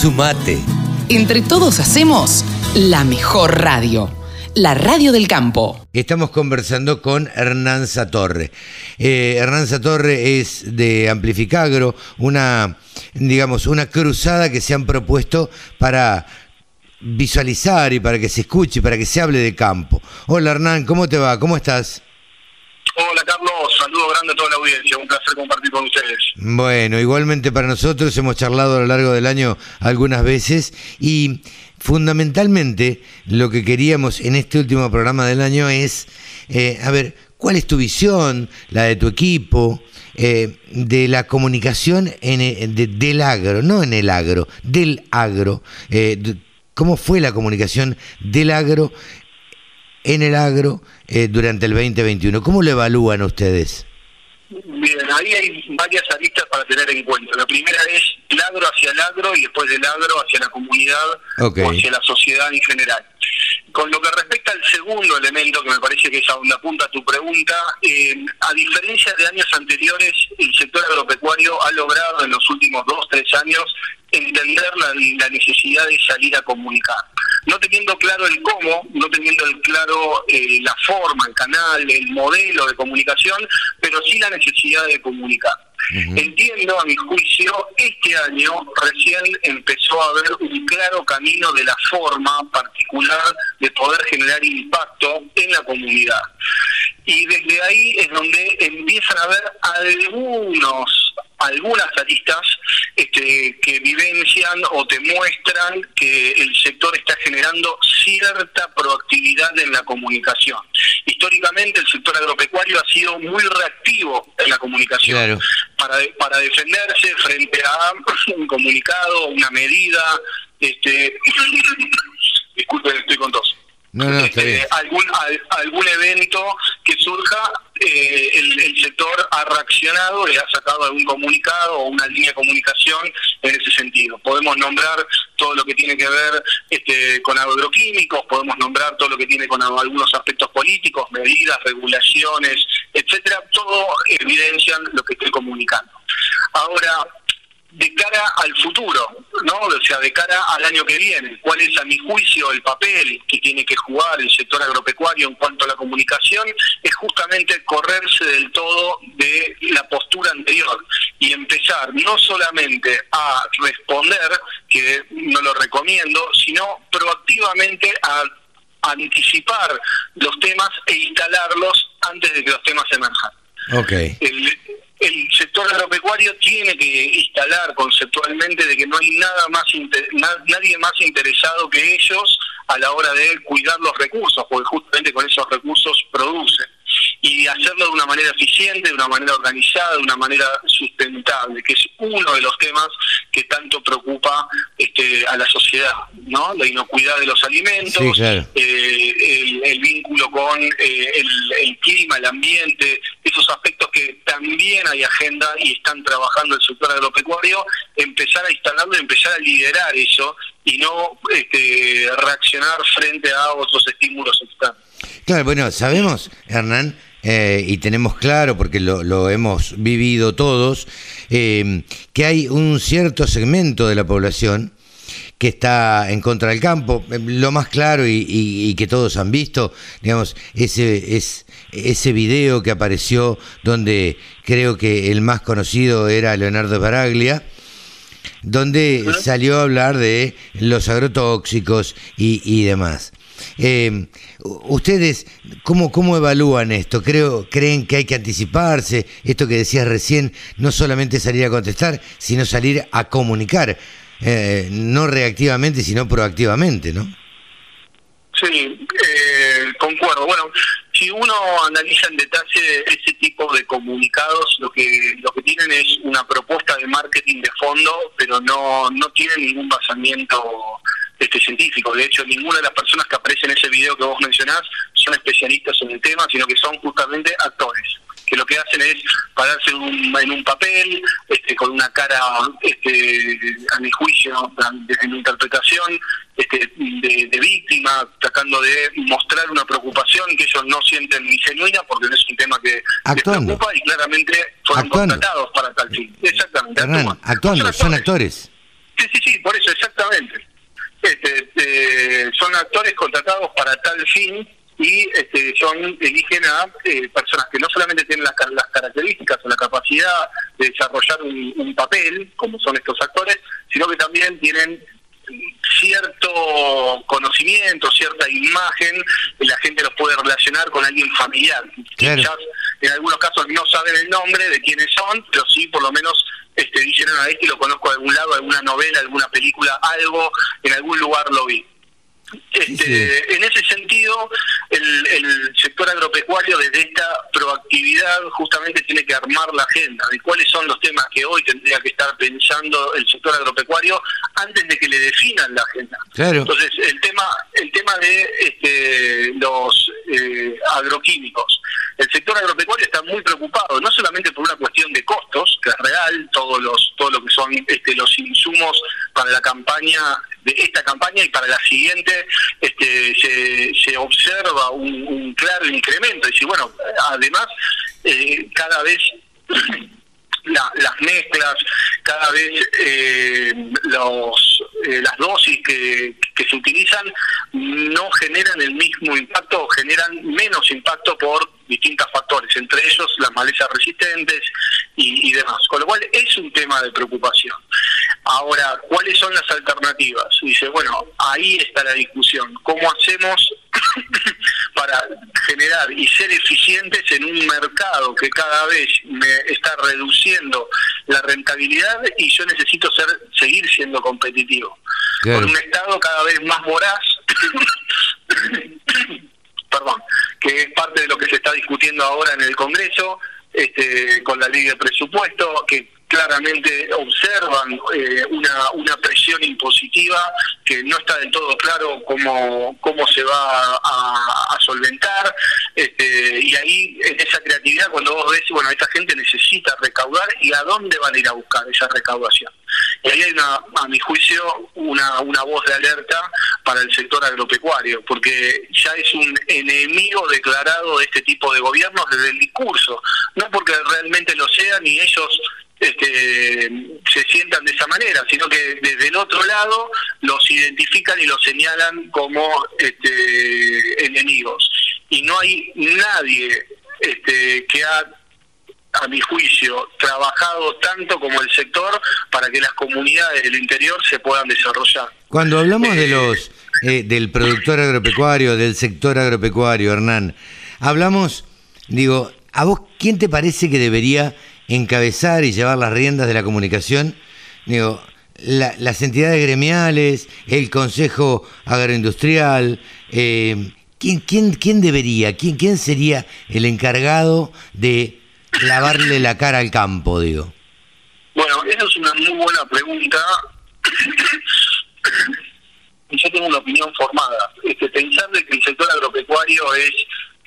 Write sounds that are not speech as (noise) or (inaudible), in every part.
Sumate. Entre todos hacemos la mejor radio. La radio del campo. Estamos conversando con Hernán Satorre. Eh, Hernán Satorre es de Amplificagro, una, digamos, una cruzada que se han propuesto para visualizar y para que se escuche, para que se hable de campo. Hola Hernán, ¿cómo te va? ¿Cómo estás? Hola Carlos, saludo grande a toda la audiencia, un placer compartir con ustedes. Bueno, igualmente para nosotros hemos charlado a lo largo del año algunas veces y fundamentalmente lo que queríamos en este último programa del año es, eh, a ver, ¿cuál es tu visión, la de tu equipo, eh, de la comunicación en, eh, del agro, no en el agro, del agro? ¿Cómo fue la comunicación del agro en el agro eh, durante el 2021. ¿Cómo lo evalúan ustedes? Bien, ahí hay varias aristas para tener en cuenta. La primera es el agro hacia el agro y después del agro hacia la comunidad o hacia la sociedad en general. Con lo que respecta al segundo elemento, que me parece que es a donde apunta tu pregunta, eh, a diferencia de años anteriores, el sector agropecuario ha logrado en los últimos dos, tres años entender la necesidad de salir a comunicar no teniendo claro el cómo, no teniendo el claro eh, la forma, el canal, el modelo de comunicación, pero sí la necesidad de comunicar. Entiendo, a mi juicio, este año recién empezó a haber un claro camino de la forma particular de poder generar impacto en la comunidad. Y desde ahí es donde empiezan a haber algunos algunas aristas este, que vivencian o te muestran que el sector está generando cierta proactividad en la comunicación. Históricamente el sector agropecuario ha sido muy reactivo en la comunicación para, para defenderse frente a un comunicado, una medida, este, (coughs) disculpen, estoy con tos. Algún, algún evento que surja, eh, el, sector ha reaccionado, le ha sacado algún comunicado o una línea de comunicación en ese sentido. Podemos nombrar todo lo que tiene que ver este, con agroquímicos, podemos nombrar todo lo que tiene con algunos aspectos políticos, medidas, regulaciones, etcétera, todo evidencian lo que estoy comunicando. Ahora, de cara al futuro, ¿no? O sea, de cara al año que viene, cuál es a mi juicio el papel que tiene que jugar el sector agropecuario en cuanto a la comunicación, es justamente correrse del todo de la postura anterior y empezar no solamente a responder, que no lo recomiendo, sino proactivamente a anticipar los temas e instalarlos antes de que los temas emerjan. Okay el sector agropecuario tiene que instalar conceptualmente de que no hay nada más nadie más interesado que ellos a la hora de cuidar los recursos, porque justamente con esos recursos producen y hacerlo de una manera eficiente, de una manera organizada, de una manera sustentable, que es uno de los temas que tanto preocupa este, a la sociedad, ¿no? La inocuidad de los alimentos, eh, el, vínculo con eh, el, clima, el ambiente, esos aspectos que también hay agenda y están trabajando el sector agropecuario, empezar a instalarlo, empezar a liderar eso y no este, reaccionar frente a otros estímulos externos. Claro, bueno, sabemos, Hernán, eh, y tenemos claro, porque lo, hemos vivido todos, eh, que hay un cierto segmento de la población que está en contra del campo. Lo más claro y, que todos han visto, digamos, ese, es, ese video que apareció donde creo que el más conocido era Leonardo Baraglia, donde salió a hablar de los agrotóxicos y, y demás. Eh, ¿Ustedes cómo, cómo evalúan esto? Creo, ¿Creen que hay que anticiparse? Esto que decías recién, no solamente salir a contestar, sino salir a comunicar, eh, no reactivamente, sino proactivamente, ¿no? Sí, eh, concuerdo. Bueno, si uno analiza en detalle ese tipo de comunicados, lo que lo que tienen es una propuesta de marketing de fondo, pero no no tienen ningún basamiento este científico. De hecho, ninguna de las personas que aparecen en ese video que vos mencionás son especialistas en el tema, sino que son justamente actores que lo que hacen es pararse en un, papel, este, con una cara, este, a mi juicio, desde mi interpretación, este, de, víctima, tratando de mostrar una preocupación que ellos no sienten ni genuina porque no es un tema que les preocupa y claramente fueron contratados para tal fin. Exactamente. actuando, son actores. Sí, sí, sí, por eso, exactamente este, son actores contratados para tal fin y este, son eligen a eh, personas que no solamente tienen las, las, características o la capacidad de desarrollar un, papel, como son estos actores, sino que también tienen cierto conocimiento, cierta imagen, y la gente los puede relacionar con alguien familiar. Quizás en algunos casos no saben el nombre de quiénes son, pero sí por lo menos este, dicen, a este lo conozco de algún lado, alguna novela, alguna película, algo, en algún lugar lo vi. Este, En ese sentido, el, el, sector agropecuario desde esta proactividad justamente tiene que armar la agenda de cuáles son los temas que hoy tendría que estar pensando el sector agropecuario antes de que le definan la agenda. Entonces, el tema, el tema de este, los eh, agroquímicos. El sector agropecuario está muy preocupado, no solamente por una cuestión de costos, que es real, todos los, todo lo que son este, los insumos para la campaña de esta campaña y para la siguiente este, se, se observa un, claro incremento. Y si, bueno, además, eh, cada vez las mezclas, cada vez eh, los, eh, las dosis que, que, se utilizan no generan el mismo impacto o generan menos impacto por distintos factores, entre ellos las malezas resistentes y demás. Con lo cual es un tema de preocupación. Ahora, ¿cuáles son las alternativas? Dice, bueno, ahí está la discusión. ¿Cómo hacemos para generar y ser eficientes en un mercado que cada vez me está reduciendo la rentabilidad y yo necesito ser seguir siendo competitivo? Con un Estado cada vez más voraz, (coughs) perdón, que es parte de lo que se está discutiendo ahora en el Congreso, este, con la ley de presupuesto, que claramente observan eh, una, una presión impositiva que no está del todo claro cómo, cómo se va a, solventar. Este, y ahí, en esa creatividad, cuando vos ves, bueno, esta gente necesita recaudar y a dónde van a ir a buscar esa recaudación. Y ahí hay, una, a mi juicio, una, una voz de alerta para el sector agropecuario, porque ya es un enemigo declarado de este tipo de gobiernos desde el discurso, no porque realmente lo sean y ellos este, se sientan de esa manera, sino que desde el otro lado los identifican y los señalan como este, enemigos. Y no hay nadie este, que ha, a mi juicio, trabajado tanto como el sector para que las comunidades del interior se puedan desarrollar. Cuando hablamos de eh, los eh, del productor agropecuario, del sector agropecuario, Hernán, hablamos, digo, ¿a vos quién te parece que debería encabezar y llevar las riendas de la comunicación, digo, las entidades gremiales, el Consejo Agroindustrial, eh, ¿quién, quién, quién debería, quién, quién sería el encargado de lavarle la cara al campo, digo? Bueno, esa es una muy buena pregunta. (coughs) Yo tengo una opinión formada. Este, pensar que el sector agropecuario es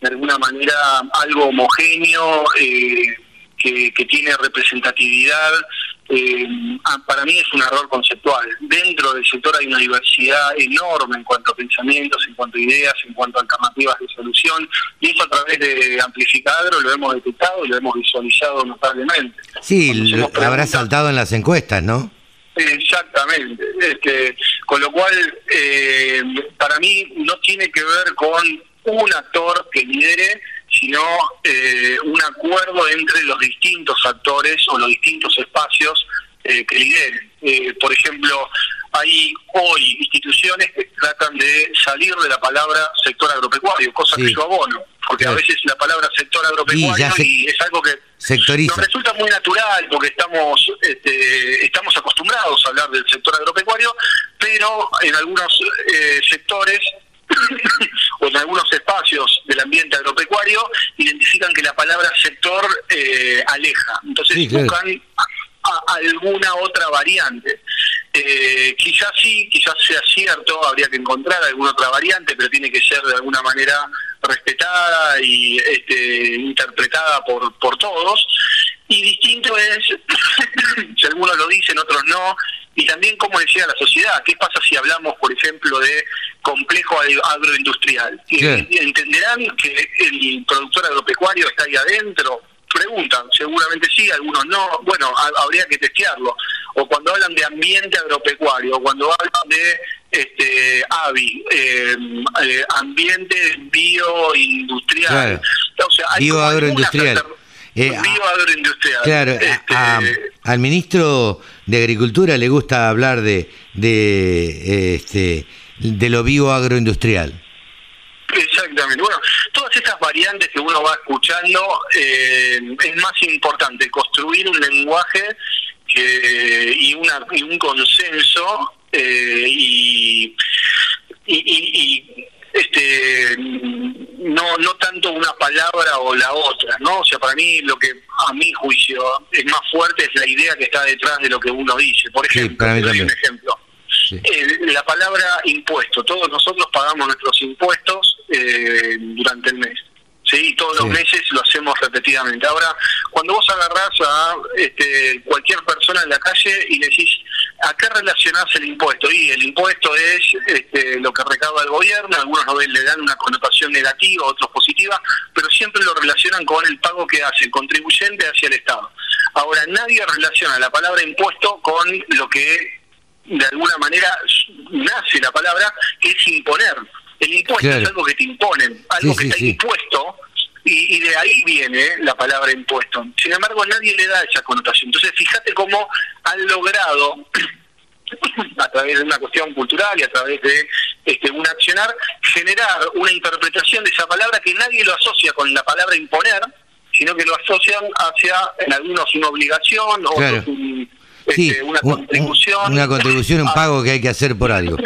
de alguna manera algo homogéneo, eh, que, tiene representatividad, eh, ah, para mí es un error conceptual. Dentro del sector hay una diversidad enorme en cuanto a pensamientos, en cuanto a ideas, en cuanto a alternativas de solución, y eso a través de Amplificadro lo hemos detectado y lo hemos visualizado notablemente. Sí, lo habrá saltado en las encuestas, ¿no? Exactamente. Este, con lo cual, eh, para mí no tiene que ver con un actor que lidere, sino eh, un acuerdo entre los distintos actores o los distintos espacios eh, que lideren. Eh, por ejemplo, hay hoy instituciones que tratan de salir de la palabra sector agropecuario, cosa que yo abono, porque a veces la palabra sector agropecuario y, es algo que nos resulta muy natural porque estamos este, estamos acostumbrados a hablar del sector agropecuario, pero en algunos sectores (laughs) o en algunos espacios del ambiente agropecuario identifican que la palabra sector eh, aleja. Entonces buscan alguna otra variante. Eh, quizás sí, quizás sea cierto, habría que encontrar alguna otra variante, pero tiene que ser de alguna manera respetada y este, interpretada por, por todos. Y distinto es, (coughs) si algunos lo dicen, otros no, y también, como decía la sociedad, ¿qué pasa si hablamos, por ejemplo, de complejo agroindustrial? ¿Entenderán que el productor agropecuario está ahí adentro? Preguntan, seguramente sí, algunos no. Bueno, habría que testearlo. O cuando hablan de ambiente agropecuario, o cuando hablan de este, AVI, eh, eh, ambiente bioindustrial. O sea, bioagroindustrial. Bioagroindustrial. Claro, este, al ministro de Agricultura le gusta hablar de, de, este, de lo bioagroindustrial. Exactamente. Bueno, todas estas variantes que uno va escuchando, eh, es más importante construir un lenguaje que, y, una, y un consenso eh, y, y, este no no tanto una palabra o la otra no o sea para mí lo que a mi juicio es más fuerte es la idea que está detrás de lo que uno dice. Por ejemplo doy un ejemplo. Eh, la palabra impuesto. Todos nosotros pagamos nuestros impuestos eh, durante el mes ¿sí? todos los meses lo hacemos repetidamente. Ahora, cuando vos agarrás a este, cualquier persona en la calle y le decís, ¿a qué relacionás el impuesto? Y el impuesto es este, lo que recauda el gobierno, algunos le dan una connotación negativa, otros positiva, pero siempre lo relacionan con el pago que hace el contribuyente hacia el Estado. Ahora, nadie relaciona la palabra impuesto con lo que de alguna manera nace la palabra, que es imponer. El impuesto es algo que te imponen, algo que está impuesto, y, de ahí viene la palabra impuesto. Sin embargo, nadie le da esa connotación. Entonces, fíjate cómo han logrado, (clears throat) a través de una cuestión cultural y a través de este, un accionar, generar una interpretación de esa palabra que nadie lo asocia con la palabra imponer, sino que lo asocian hacia, en algunos, una obligación, o este, una contribución. una contribución, un pago que hay que hacer por algo.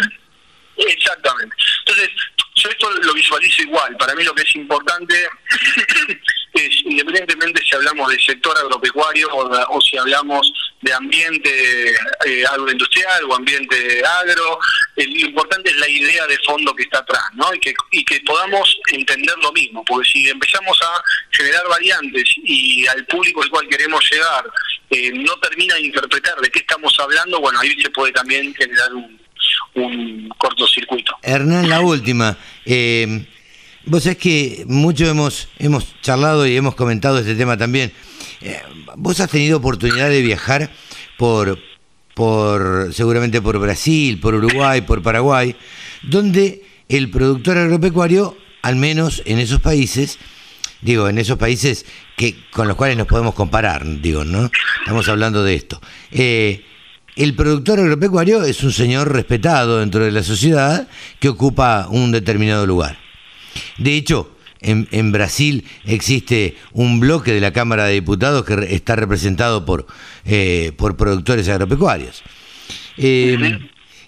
Exactamente. Entonces, yo esto lo visualizo igual. Para mí lo que es importante (clears throat) independientemente si hablamos del sector agropecuario o, si hablamos de ambiente eh, agroindustrial o ambiente agro, lo importante es la idea de fondo que está atrás, ¿no? Y que, y que podamos entender lo mismo, porque si empezamos a generar variantes y al público al cual queremos llegar eh, no termina de interpretar de qué estamos hablando, bueno, ahí se puede también generar un un cortocircuito. Hernán, la última. Eh, vos sabés que mucho hemos, hemos charlado y hemos comentado este tema también. Eh, vos has tenido oportunidad de viajar por, por, seguramente por Brasil, por Uruguay, por Paraguay, donde el productor agropecuario, al menos en esos países, digo, en esos países que con los cuales nos podemos comparar, digo, ¿no? Estamos hablando de esto. Eh, el productor agropecuario es un señor respetado dentro de la sociedad que ocupa un determinado lugar. De hecho, en, Brasil existe un bloque de la Cámara de Diputados que está representado por, eh, por productores agropecuarios. Eh,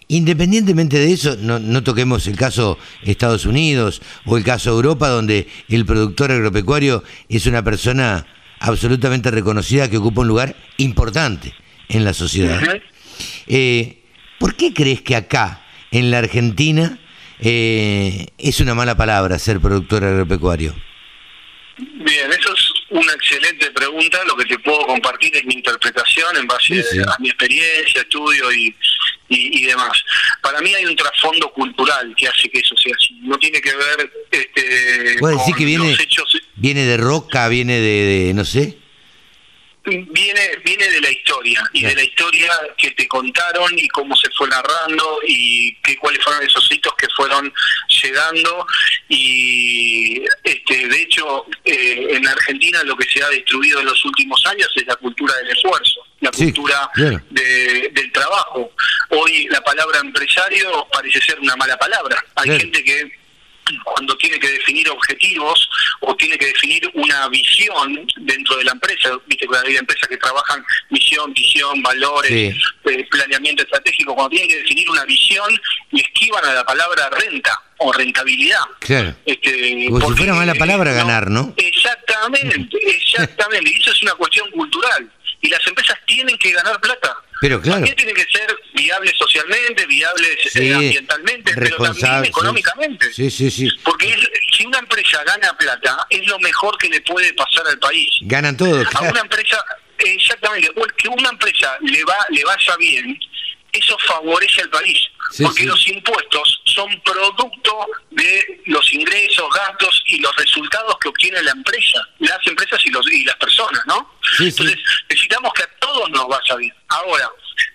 independientemente de eso, no, no, toquemos el caso Estados Unidos o el caso Europa, donde el productor agropecuario es una persona absolutamente reconocida que ocupa un lugar importante en la sociedad. Eh, ¿Por qué crees que acá, en la Argentina, eh, es una mala palabra ser productor agropecuario? Bien, eso es una excelente pregunta. Lo que te puedo compartir es mi interpretación en base a mi experiencia, estudio y, y, demás. Para mí hay un trasfondo cultural que hace que eso sea así. No tiene que ver este, con decir que viene, viene de roca, viene de, de no sé viene viene de la historia y de la historia que te contaron y cómo se fue narrando y qué cuáles fueron esos hitos que fueron llegando y este de hecho eh, en Argentina lo que se ha destruido en los últimos años es la cultura del esfuerzo la cultura del trabajo. Hoy la palabra empresario parece ser una mala palabra. Hay gente que cuando tiene que definir objetivos o tiene que definir una visión dentro de la empresa. Viste que hay empresas que trabajan misión, visión, valores, eh, planeamiento estratégico. Cuando tienen que definir una visión y esquivan a la palabra renta o rentabilidad. Claro. Este, Como si fuera mala palabra ganar, ¿no? Exactamente, (laughs) exactamente. Y eso es una cuestión cultural. Y las empresas tienen que ganar plata. Pero claro. También tienen que ser viables socialmente, viables eh, ambientalmente, pero también económicamente. Sí, sí, sí. Porque si una empresa gana plata, es lo mejor que le puede pasar al país. Ganan todos. A una empresa, exactamente, que una empresa le va le vaya bien, eso favorece al país. porque los impuestos son producto de los ingresos, gastos y los resultados que obtiene la empresa, las empresas y, los, y las personas, ¿no? Entonces, necesitamos que a todos nos vaya bien. Ahora,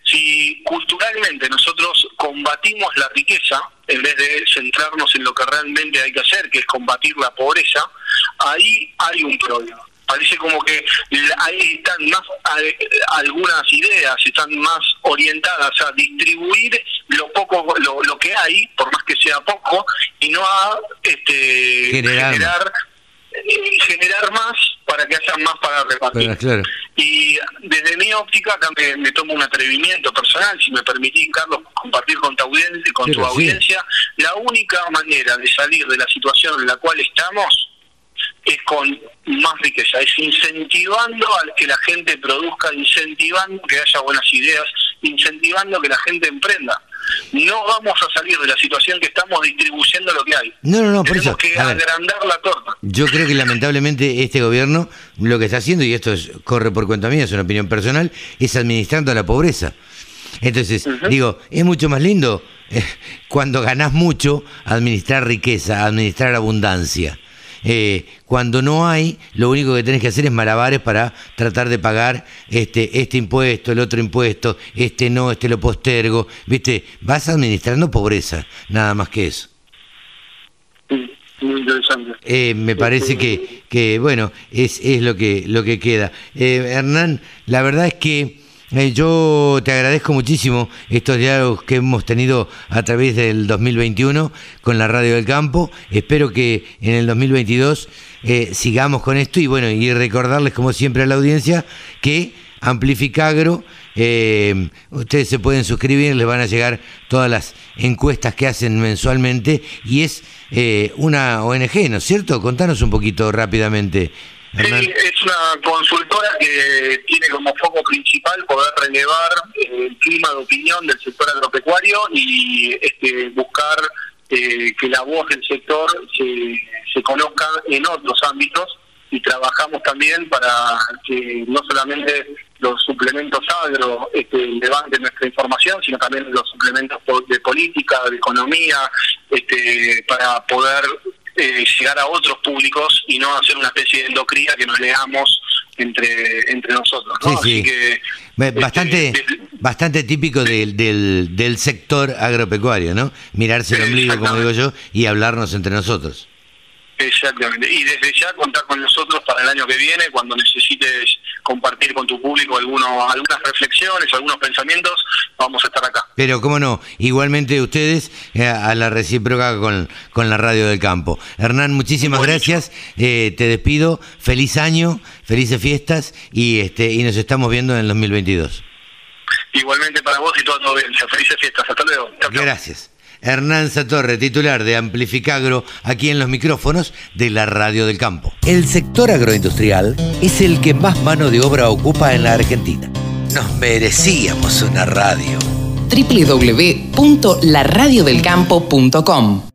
si culturalmente nosotros combatimos la riqueza de centrarnos en lo que realmente hay que hacer, que es combatir la pobreza, ahí hay un problema parece como que ahí están más algunas ideas están más orientadas a distribuir lo poco lo, que hay por más que sea poco y no a este generar, generar, más para que haya más para repartir. Y desde mi óptica acá me, tomo un atrevimiento personal si me permitís Carlos compartir con tu audiencia con tu audiencia. La única manera de salir de la situación en la cual estamos es con más riqueza, es incentivando a que la gente produzca, incentivando que haya buenas ideas, incentivando que la gente emprenda. No vamos a salir de la situación que estamos distribuyendo lo que hay. No, no, no, por eso. que agrandar la torta. Yo creo que lamentablemente este gobierno lo que está haciendo, y esto es, corre por cuenta mía, es una opinión personal, es administrando la pobreza. Entonces, digo, es mucho más lindo eh, cuando ganás mucho administrar riqueza, administrar abundancia. Eh, cuando no hay, lo único que tenés que hacer es malabares para tratar de pagar este, este impuesto, el otro impuesto, este no, este lo postergo, ¿viste? Vas administrando pobreza, nada más que eso. muy interesante. Eh, me parece que, que bueno, es, es lo que, lo que queda. Eh, Hernán, la verdad es que eh, yo te agradezco muchísimo estos diálogos que hemos tenido a través del 2021 con la Radio del Campo. Espero que en el 2022 eh, sigamos con esto y bueno, y recordarles como siempre a la audiencia que Amplificagro, eh, ustedes se pueden suscribir, les van a llegar todas las encuestas que hacen mensualmente y es una ONG, ¿no es cierto? Contanos un poquito rápidamente. Sí, es una consultora que tiene como foco principal poder relevar el clima de opinión del sector agropecuario y este, buscar eh, que la voz del sector se, se conozca en otros ámbitos. Y trabajamos también para que no solamente los suplementos agro este, levanten nuestra información, sino también los suplementos de política, de economía, este, para poder eh, llegar a otros públicos y no hacer una especie de endocría que nos leamos entre entre nosotros. ¿no? Sí, que, bastante este, bastante típico del, del, del sector agropecuario, ¿no? Mirarse el ombligo, como digo yo, y hablarnos entre nosotros. Exactamente. Y desde ya contar con nosotros para el año que viene, cuando necesites compartir con tu público algunos, algunas reflexiones, algunos pensamientos, vamos a estar acá. Pero cómo no, igualmente ustedes eh, a la recíproca con, con la radio del campo. Hernán, muchísimas gracias, eh, te despido, feliz año, felices fiestas y, este, y nos estamos viendo en el 2022. Igualmente para vos y toda tu audiencia, felices fiestas, hasta luego. Gracias. Hernán Satorre, titular de Amplificagro, aquí en los micrófonos de la Radio del Campo. El sector agroindustrial es el que más mano de obra ocupa en la Argentina. Nos merecíamos una radio. www.laradiodelcampo.com